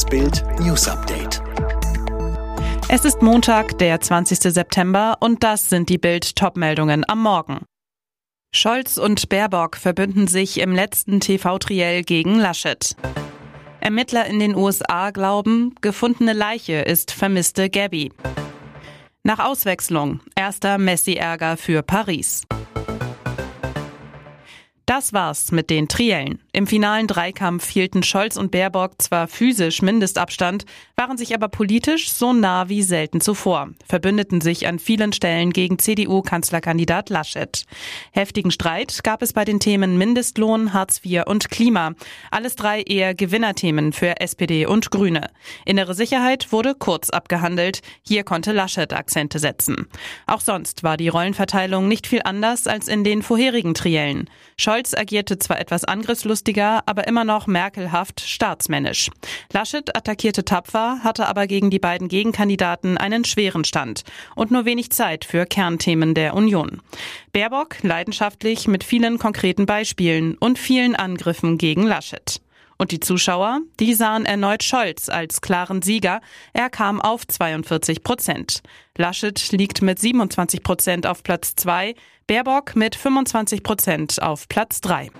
Das Bild News Update. Es ist Montag, der 20. September und das sind die Bild Topmeldungen am Morgen. Scholz und Baerbock verbünden sich im letzten TV-Triell gegen Laschet. Ermittler in den USA glauben, gefundene Leiche ist vermisste Gabby. Nach Auswechslung erster Messi-Ärger für Paris. Das war's mit den Triellen. Im finalen Dreikampf hielten Scholz und Baerbock zwar physisch Mindestabstand, waren sich aber politisch so nah wie selten zuvor, verbündeten sich an vielen Stellen gegen CDU-Kanzlerkandidat Laschet. Heftigen Streit gab es bei den Themen Mindestlohn, Hartz IV und Klima. Alles drei eher Gewinnerthemen für SPD und Grüne. Innere Sicherheit wurde kurz abgehandelt. Hier konnte Laschet Akzente setzen. Auch sonst war die Rollenverteilung nicht viel anders als in den vorherigen Triellen. Scholz agierte zwar etwas angriffslustiger, aber immer noch merkelhaft staatsmännisch. Laschet attackierte tapfer, hatte aber gegen die beiden Gegenkandidaten einen schweren Stand und nur wenig Zeit für Kernthemen der Union. Baerbock leidenschaftlich mit vielen konkreten Beispielen und vielen Angriffen gegen Laschet. Und die Zuschauer, die sahen erneut Scholz als klaren Sieger. Er kam auf 42 Prozent. Laschet liegt mit 27 Prozent auf Platz zwei, Baerbock mit 25 Prozent auf Platz drei.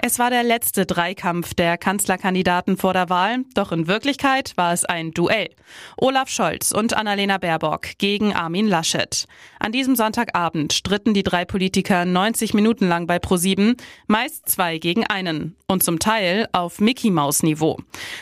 Es war der letzte Dreikampf der Kanzlerkandidaten vor der Wahl, doch in Wirklichkeit war es ein Duell. Olaf Scholz und Annalena Baerbock gegen Armin Laschet. An diesem Sonntagabend stritten die drei Politiker 90 Minuten lang bei ProSieben, meist zwei gegen einen und zum Teil auf Mickey Maus Niveau.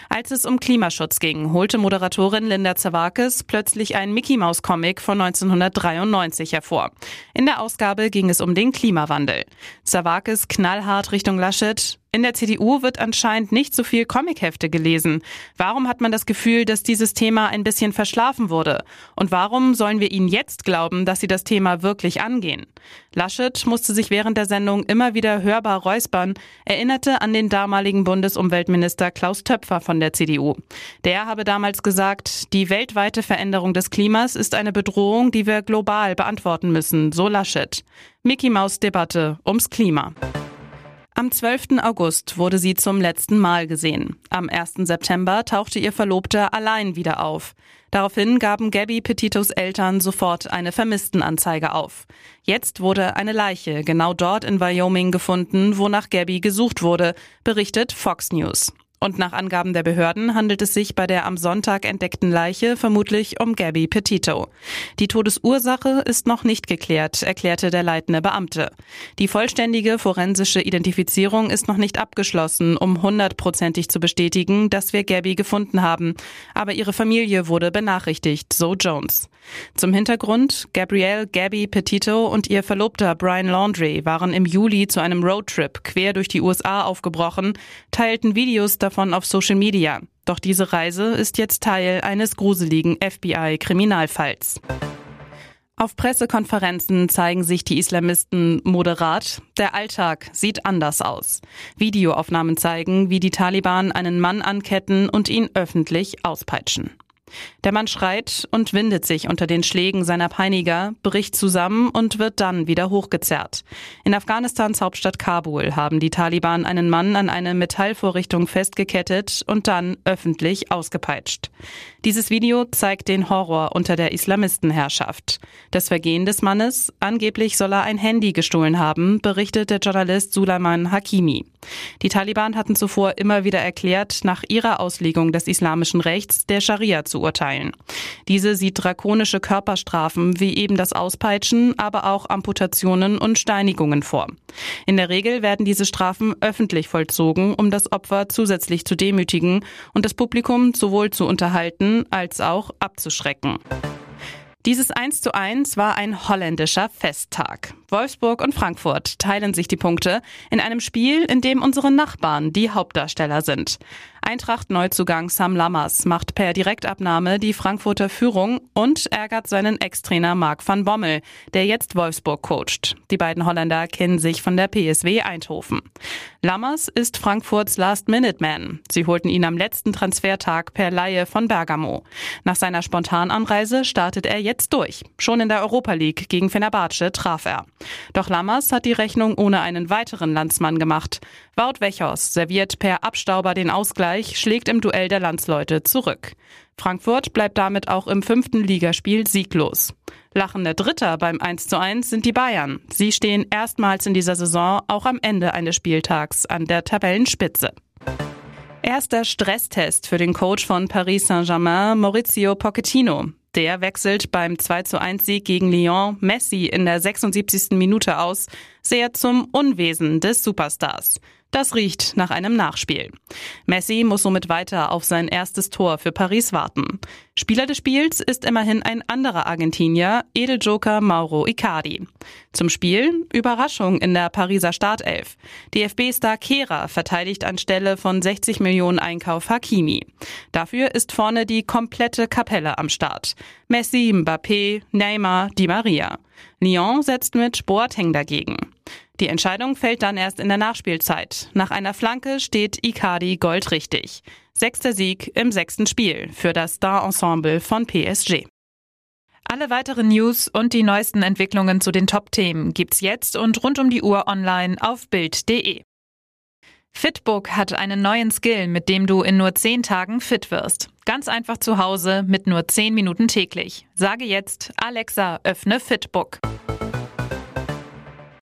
Als es um Klimaschutz ging, holte Moderatorin Linda Zawakis plötzlich einen Mickey Maus Comic von 1993 hervor. In der Ausgabe ging es um den Klimawandel. Zawakis knallhart Richtung Laschet Laschet, in der CDU wird anscheinend nicht so viel Comichefte gelesen. Warum hat man das Gefühl, dass dieses Thema ein bisschen verschlafen wurde? Und warum sollen wir ihnen jetzt glauben, dass sie das Thema wirklich angehen? Laschet musste sich während der Sendung immer wieder hörbar räuspern, erinnerte an den damaligen Bundesumweltminister Klaus Töpfer von der CDU. Der habe damals gesagt, die weltweite Veränderung des Klimas ist eine Bedrohung, die wir global beantworten müssen, so Laschet. Mickey Maus Debatte ums Klima. Am 12. August wurde sie zum letzten Mal gesehen. Am 1. September tauchte ihr Verlobter allein wieder auf. Daraufhin gaben Gabby Petitos Eltern sofort eine Vermisstenanzeige auf. Jetzt wurde eine Leiche genau dort in Wyoming gefunden, wonach Gabby gesucht wurde, berichtet Fox News. Und nach Angaben der Behörden handelt es sich bei der am Sonntag entdeckten Leiche vermutlich um Gabby Petito. Die Todesursache ist noch nicht geklärt, erklärte der leitende Beamte. Die vollständige forensische Identifizierung ist noch nicht abgeschlossen, um hundertprozentig zu bestätigen, dass wir Gabby gefunden haben. Aber ihre Familie wurde benachrichtigt, so Jones. Zum Hintergrund, Gabrielle Gabby Petito und ihr Verlobter Brian Laundrie waren im Juli zu einem Roadtrip quer durch die USA aufgebrochen, teilten Videos davon auf Social Media. Doch diese Reise ist jetzt Teil eines gruseligen FBI-Kriminalfalls. Auf Pressekonferenzen zeigen sich die Islamisten moderat. Der Alltag sieht anders aus. Videoaufnahmen zeigen, wie die Taliban einen Mann anketten und ihn öffentlich auspeitschen. Der Mann schreit und windet sich unter den Schlägen seiner Peiniger, bricht zusammen und wird dann wieder hochgezerrt. In Afghanistans Hauptstadt Kabul haben die Taliban einen Mann an eine Metallvorrichtung festgekettet und dann öffentlich ausgepeitscht. Dieses Video zeigt den Horror unter der Islamistenherrschaft. Das Vergehen des Mannes, angeblich soll er ein Handy gestohlen haben, berichtet der Journalist Sulaiman Hakimi. Die Taliban hatten zuvor immer wieder erklärt, nach ihrer Auslegung des islamischen Rechts der Scharia zu urteilen. Diese sieht drakonische Körperstrafen wie eben das Auspeitschen, aber auch Amputationen und Steinigungen vor. In der Regel werden diese Strafen öffentlich vollzogen, um das Opfer zusätzlich zu demütigen und das Publikum sowohl zu unterhalten als auch abzuschrecken. Dieses 1 zu 1 war ein holländischer Festtag. Wolfsburg und Frankfurt teilen sich die Punkte in einem Spiel, in dem unsere Nachbarn die Hauptdarsteller sind. Eintracht-Neuzugang Sam Lammers macht per Direktabnahme die Frankfurter Führung und ärgert seinen Ex-Trainer Marc van Bommel, der jetzt Wolfsburg coacht. Die beiden Holländer kennen sich von der PSW Eindhoven. Lammers ist Frankfurts Last-Minute-Man. Sie holten ihn am letzten Transfertag per Laie von Bergamo. Nach seiner Spontananreise startet er jetzt jetzt durch. Schon in der Europa League gegen Fenerbahce traf er. Doch Lammers hat die Rechnung ohne einen weiteren Landsmann gemacht. Wout Wechhorst serviert per Abstauber den Ausgleich, schlägt im Duell der Landsleute zurück. Frankfurt bleibt damit auch im fünften Ligaspiel sieglos. Lachende Dritter beim 1:1 sind die Bayern. Sie stehen erstmals in dieser Saison auch am Ende eines Spieltags an der Tabellenspitze. Erster Stresstest für den Coach von Paris Saint-Germain, Maurizio Pochettino. Der wechselt beim 2 1 Sieg gegen Lyon Messi in der 76. Minute aus, sehr zum Unwesen des Superstars. Das riecht nach einem Nachspiel. Messi muss somit weiter auf sein erstes Tor für Paris warten. Spieler des Spiels ist immerhin ein anderer Argentinier, Edeljoker Mauro Icardi. Zum Spiel Überraschung in der Pariser Startelf. DFB-Star Kehra verteidigt anstelle von 60 Millionen Einkauf Hakimi. Dafür ist vorne die komplette Kapelle am Start. Messi, Mbappé, Neymar, Di Maria. Lyon setzt mit Boateng dagegen. Die Entscheidung fällt dann erst in der Nachspielzeit. Nach einer Flanke steht Icardi goldrichtig. Sechster Sieg im sechsten Spiel für das Star-Ensemble von PSG. Alle weiteren News und die neuesten Entwicklungen zu den Top-Themen gibt's jetzt und rund um die Uhr online auf Bild.de. Fitbook hat einen neuen Skill, mit dem du in nur 10 Tagen fit wirst. Ganz einfach zu Hause mit nur 10 Minuten täglich. Sage jetzt, Alexa, öffne Fitbook.